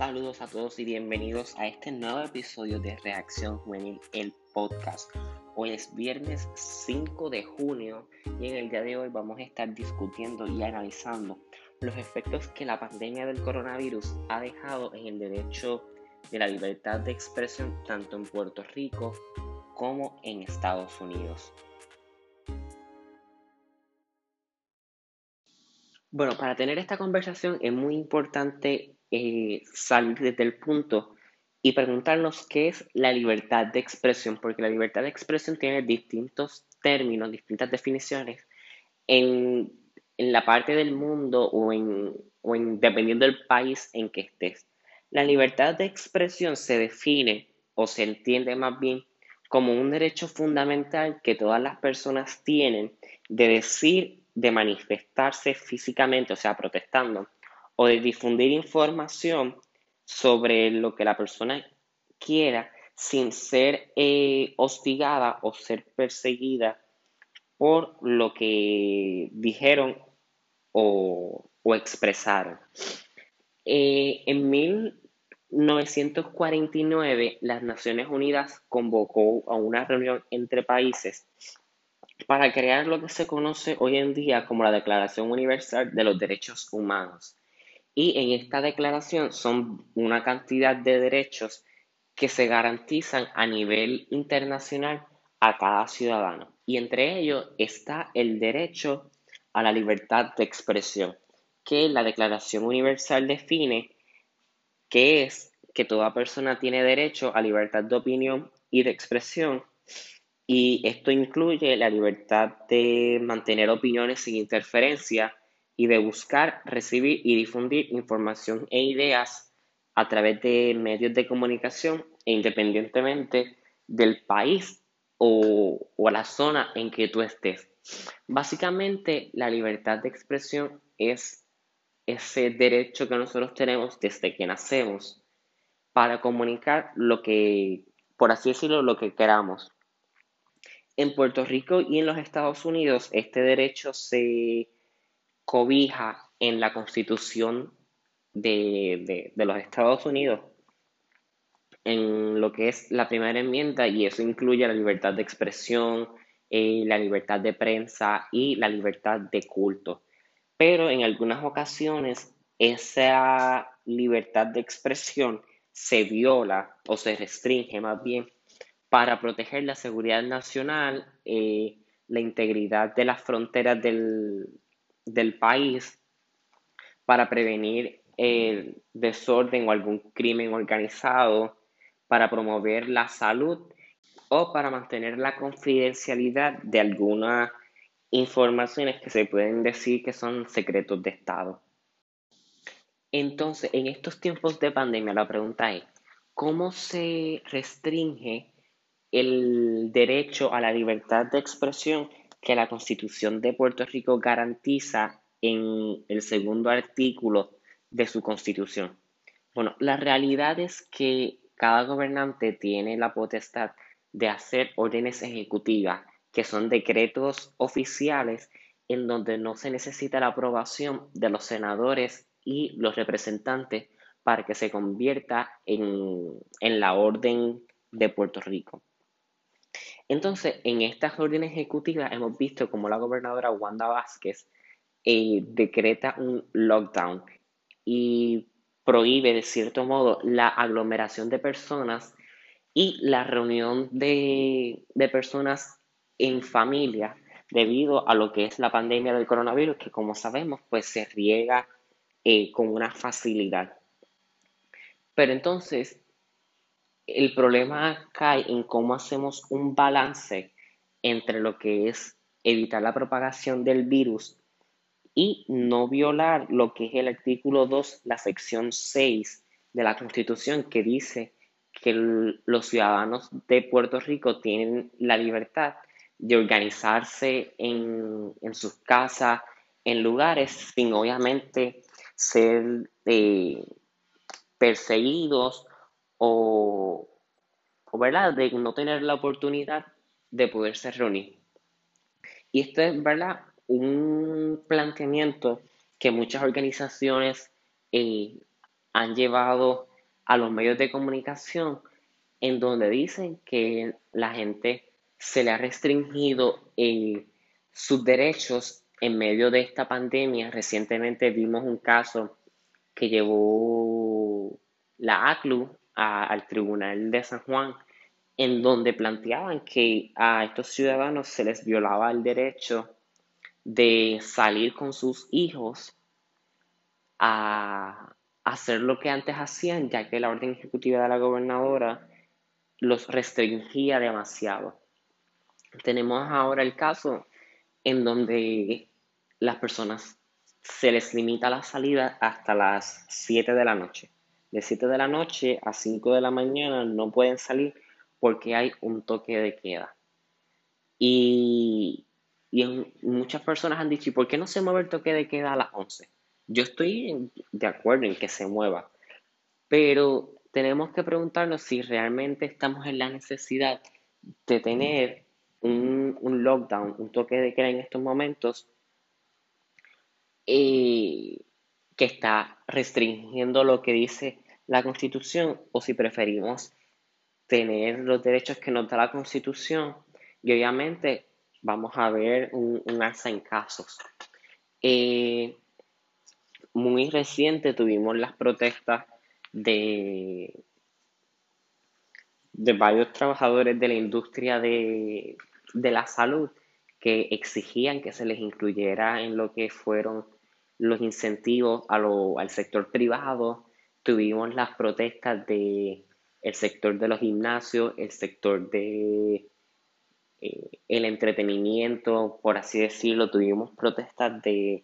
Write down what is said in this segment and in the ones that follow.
Saludos a todos y bienvenidos a este nuevo episodio de Reacción Juvenil, el podcast. Hoy es viernes 5 de junio y en el día de hoy vamos a estar discutiendo y analizando los efectos que la pandemia del coronavirus ha dejado en el derecho de la libertad de expresión tanto en Puerto Rico como en Estados Unidos. Bueno, para tener esta conversación es muy importante eh, salir desde el punto y preguntarnos qué es la libertad de expresión, porque la libertad de expresión tiene distintos términos, distintas definiciones en, la parte del mundo o en, o en dependiendo del país en que estés. La libertad de expresión se define o se entiende más bien como un derecho fundamental que todas las personas tienen de decir, de manifestarse físicamente, o sea, protestando, o de difundir información sobre lo que la persona quiera sin ser eh, hostigada o ser perseguida por lo que dijeron o, expresaron. Eh, en 1949, las Naciones Unidas convocó a una reunión entre países para crear lo que se conoce hoy en día como la Declaración Universal de los Derechos Humanos. Y en esta declaración son una cantidad de derechos que se garantizan a nivel internacional a cada ciudadano. Y entre ellos está el derecho a la libertad de expresión, que la Declaración Universal define que es que toda persona tiene derecho a libertad de opinión y de expresión. Y esto incluye la libertad de mantener opiniones sin interferencia y de buscar, recibir y difundir información e ideas a través de medios de comunicación e independientemente del país o, o la zona en que tú estés. Básicamente, la libertad de expresión es ese derecho que nosotros tenemos desde que nacemos para comunicar lo que, por así decirlo, lo que queramos. En Puerto Rico y en los Estados Unidos, este derecho se cobija en la Constitución de, los Estados Unidos en lo que es la primera enmienda y eso incluye la libertad de expresión, eh, la libertad de prensa y la libertad de culto. Pero en algunas ocasiones esa libertad de expresión se viola o se restringe más bien para proteger la seguridad nacional, eh, la integridad de las fronteras del, del país para prevenir el desorden o algún crimen organizado, para promover la salud o para mantener la confidencialidad de algunas informaciones que se pueden decir que son secretos de Estado. Entonces, en estos tiempos de pandemia, la pregunta es, ¿cómo se restringe el derecho a la libertad de expresión que la Constitución de Puerto Rico garantiza en el segundo artículo de su Constitución. Bueno, la realidad es que cada gobernante tiene la potestad de hacer órdenes ejecutivas, que son decretos oficiales en donde no se necesita la aprobación de los senadores y los representantes para que se convierta en, en la orden de Puerto Rico. Entonces, en estas órdenes ejecutivas hemos visto como la gobernadora Wanda Vázquez eh, decreta un lockdown y prohíbe de cierto modo la aglomeración de personas y la reunión de, personas en familia debido a lo que es la pandemia del coronavirus que como sabemos pues se riega eh, con una facilidad. Pero entonces el problema cae en cómo hacemos un balance entre lo que es evitar la propagación del virus y no violar lo que es el artículo 2, la sección 6 de la Constitución que dice que los ciudadanos de Puerto Rico tienen la libertad de organizarse en, sus casas, en lugares, sin obviamente ser eh, perseguidos o, ¿verdad? de no tener la oportunidad de poderse reunir. Y esto es ¿verdad? un planteamiento que muchas organizaciones eh, han llevado a los medios de comunicación en donde dicen que la gente se le ha restringido eh, sus derechos en medio de esta pandemia. Recientemente vimos un caso que llevó la ACLU al Tribunal de San Juan, en donde planteaban que a estos ciudadanos se les violaba el derecho de salir con sus hijos a hacer lo que antes hacían, ya que la orden ejecutiva de la gobernadora los restringía demasiado. Tenemos ahora el caso en donde las personas se les limita la salida hasta las 7 de la noche. De 7 de la noche a 5 de la mañana no pueden salir porque hay un toque de queda. Y, muchas personas han dicho, ¿y por qué no se mueve el toque de queda a las 11? Yo estoy de acuerdo en que se mueva, pero tenemos que preguntarnos si realmente estamos en la necesidad de tener un, lockdown, un toque de queda en estos momentos eh, que está restringiendo lo que dice la Constitución o si preferimos tener los derechos que nos da la Constitución y obviamente vamos a ver un, alza en casos. Eh, muy reciente tuvimos las protestas de, de varios trabajadores de la industria de, la salud que exigían que se les incluyera en lo que fueron los incentivos al sector privado. Tuvimos las protestas de el sector de los gimnasios, el sector de eh, el entretenimiento, por así decirlo. Tuvimos protestas de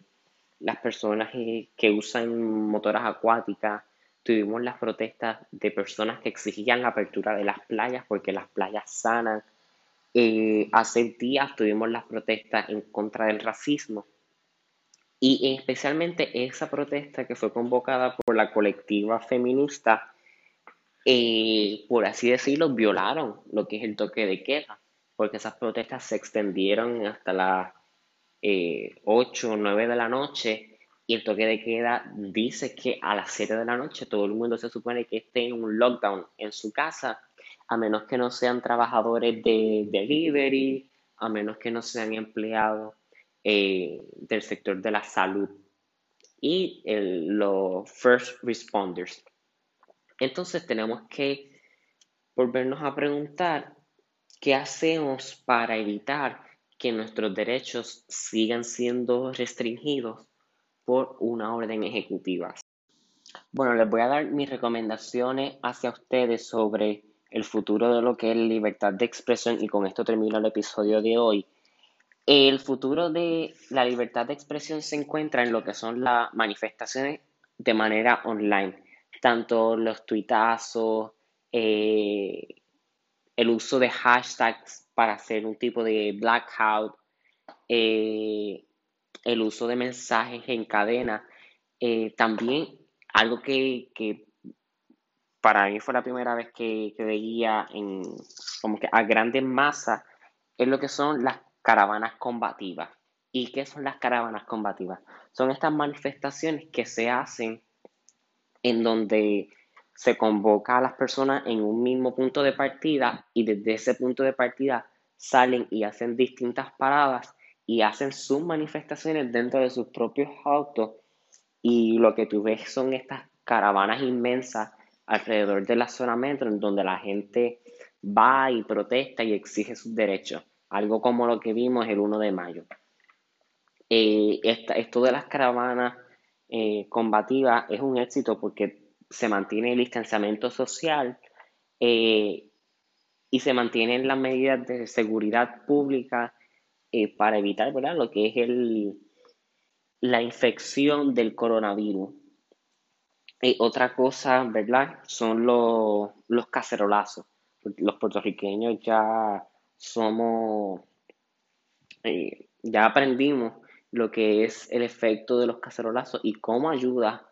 las personas que usan motoras acuáticas, tuvimos las protestas de personas que exigían la apertura de las playas porque las playas sanan. Eh, hace días tuvimos las protestas en contra del racismo y especialmente esa protesta que fue convocada por la colectiva feminista, eh, por así decirlo, violaron lo que es el toque de queda, porque esas protestas se extendieron hasta las eh, 8 o 9 de la noche y el toque de queda dice que a las 7 de la noche todo el mundo se supone que esté en un lockdown en su casa, a menos que no sean trabajadores de delivery, a menos que no sean empleados eh, del sector de la salud y los first responders. Entonces tenemos que volvernos a preguntar qué hacemos para evitar que nuestros derechos sigan siendo restringidos por una orden ejecutiva. Bueno, les voy a dar mis recomendaciones hacia ustedes sobre el futuro de lo que es libertad de expresión y con esto termino el episodio de hoy. El futuro de la libertad de expresión se encuentra en lo que son las manifestaciones de manera online, tanto los tuitazos, eh, el uso de hashtags para hacer un tipo de blackout, eh, el uso de mensajes en cadena. Eh, también algo que, para mí fue la primera vez que, veía en, como que a grandes masas es lo que son las caravanas combativas. ¿Y qué son las caravanas combativas? Son estas manifestaciones que se hacen en donde se convoca a las personas en un mismo punto de partida y desde ese punto de partida salen y hacen distintas paradas y hacen sus manifestaciones dentro de sus propios autos y lo que tú ves son estas caravanas inmensas alrededor de la zona metro en donde la gente va y protesta y exige sus derechos, algo como lo que vimos el 1 de mayo. Eh, esto de las caravanas eh, combativas es un éxito porque se mantiene el distanciamiento social eh, y se mantienen las medidas de seguridad pública para evitar ¿verdad? lo que es el, la infección del coronavirus. Otra cosa, ¿verdad? Son los, los cacerolazos. Los puertorriqueños ya somos, eh, ya aprendimos lo que es el efecto de los cacerolazos y cómo ayuda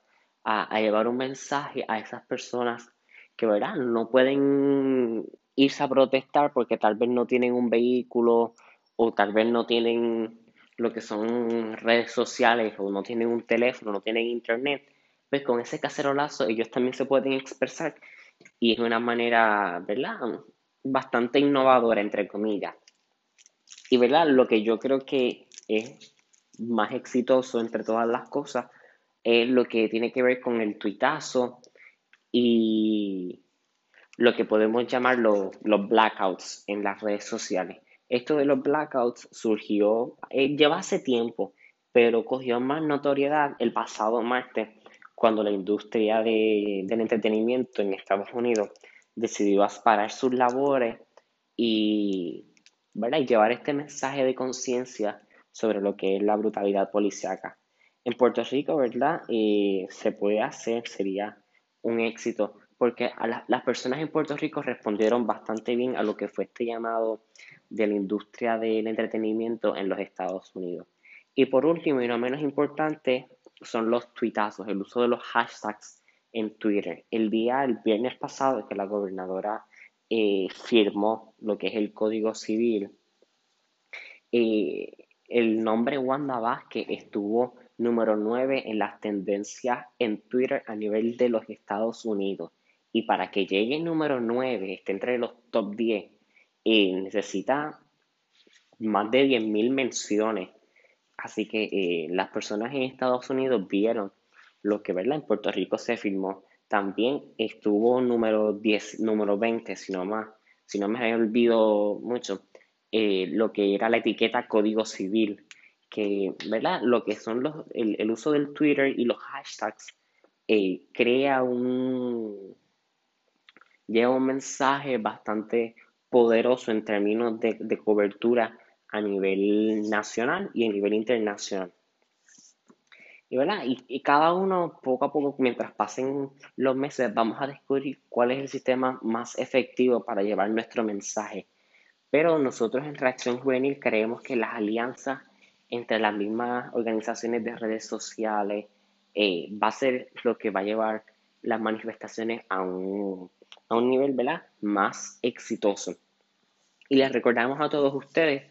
a, llevar un mensaje a esas personas que, ¿verdad? No pueden irse a protestar porque tal vez no tienen un vehículo o tal vez no tienen lo que son redes sociales o no tienen un teléfono, no tienen internet, pues con ese cacerolazo ellos también se pueden expresar y es una manera, ¿verdad? Bastante innovadora, entre comillas. Y, ¿verdad? Lo que yo creo que es más exitoso entre todas las cosas es lo que tiene que ver con el tuitazo y lo que podemos llamar los, blackouts en las redes sociales. Esto de los blackouts surgió, eh, lleva hace tiempo, pero cogió más notoriedad el pasado martes cuando la industria del entretenimiento en Estados Unidos decidió parar sus labores y, ¿verdad? y llevar este mensaje de conciencia sobre lo que es la brutalidad policiaca. En Puerto Rico, ¿verdad? Eh, se puede hacer, sería un éxito, porque las personas en Puerto Rico respondieron bastante bien a lo que fue este llamado de la industria del entretenimiento en los Estados Unidos. Y por último, y no menos importante, son los tuitazos, el uso de los hashtags en Twitter. El día, el viernes pasado, que la gobernadora eh, firmó lo que es el Código Civil, eh, el nombre Wanda Vázquez estuvo número 9 en las tendencias en Twitter a nivel de los Estados Unidos. Y para que llegue número 9, esté entre los top 10, eh, necesita más de 10.000 menciones. Así que las personas en Estados Unidos vieron lo que ¿verdad? en Puerto Rico se filmó. También estuvo número 10, número 20, si no más, si no me olvido mucho, eh, lo que era la etiqueta código civil, que, ¿verdad? Lo que son los, el, uso del Twitter y los hashtags eh, crea un, lleva un mensaje bastante poderoso en términos de, cobertura a nivel nacional y a nivel internacional. Y, ¿verdad? y, cada uno, poco a poco, mientras pasen los meses, vamos a descubrir cuál es el sistema más efectivo para llevar nuestro mensaje pero nosotros en Reacción Juvenil creemos que las alianzas entre las mismas organizaciones de redes sociales eh, va a ser lo que va a llevar las manifestaciones a un, a un nivel ¿verdad? más exitoso. Y les recordamos a todos ustedes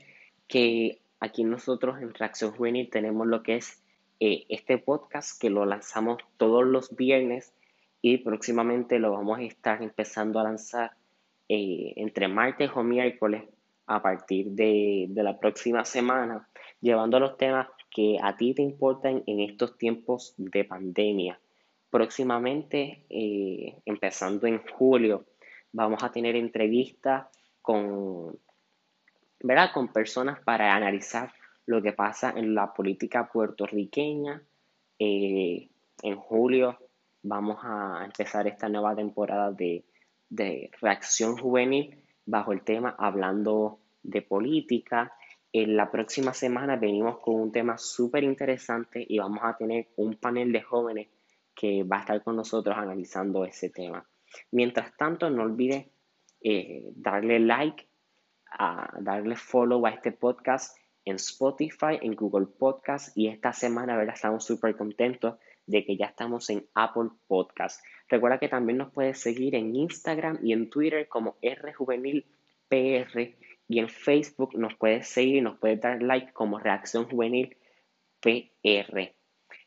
que aquí nosotros en Reacción Juvenil tenemos lo que es eh, este podcast que lo lanzamos todos los viernes y próximamente lo vamos a estar empezando a lanzar eh, entre martes o miércoles a partir de, la próxima semana, llevando los temas que a ti te importan en estos tiempos de pandemia. Próximamente, eh, empezando en julio, vamos a tener entrevistas con, ¿verdad? con personas para analizar lo que pasa en la política puertorriqueña. Eh, en julio vamos a empezar esta nueva temporada de, de reacción juvenil bajo el tema Hablando de Política. En la próxima semana venimos con un tema súper interesante y vamos a tener un panel de jóvenes que va a estar con nosotros analizando ese tema. Mientras tanto, no olvides eh, darle like, a darle follow a este podcast en Spotify, en Google Podcast y esta semana, ¿verdad? Estamos súper contentos de que ya estamos en Apple Podcast. Recuerda que también nos puedes seguir en Instagram y en Twitter como RJuvenilPR y en Facebook nos puedes seguir y nos puedes dar like como Reacción Juvenil PR.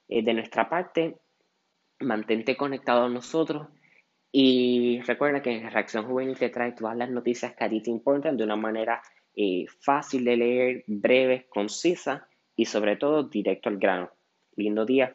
Eh, de nuestra parte, mantente conectado a nosotros y recuerda que en Reacción Juvenil te trae todas las noticias que a ti te importan de una manera eh, fácil de leer, breve, concisa y sobre todo directo al grano. Lindo día.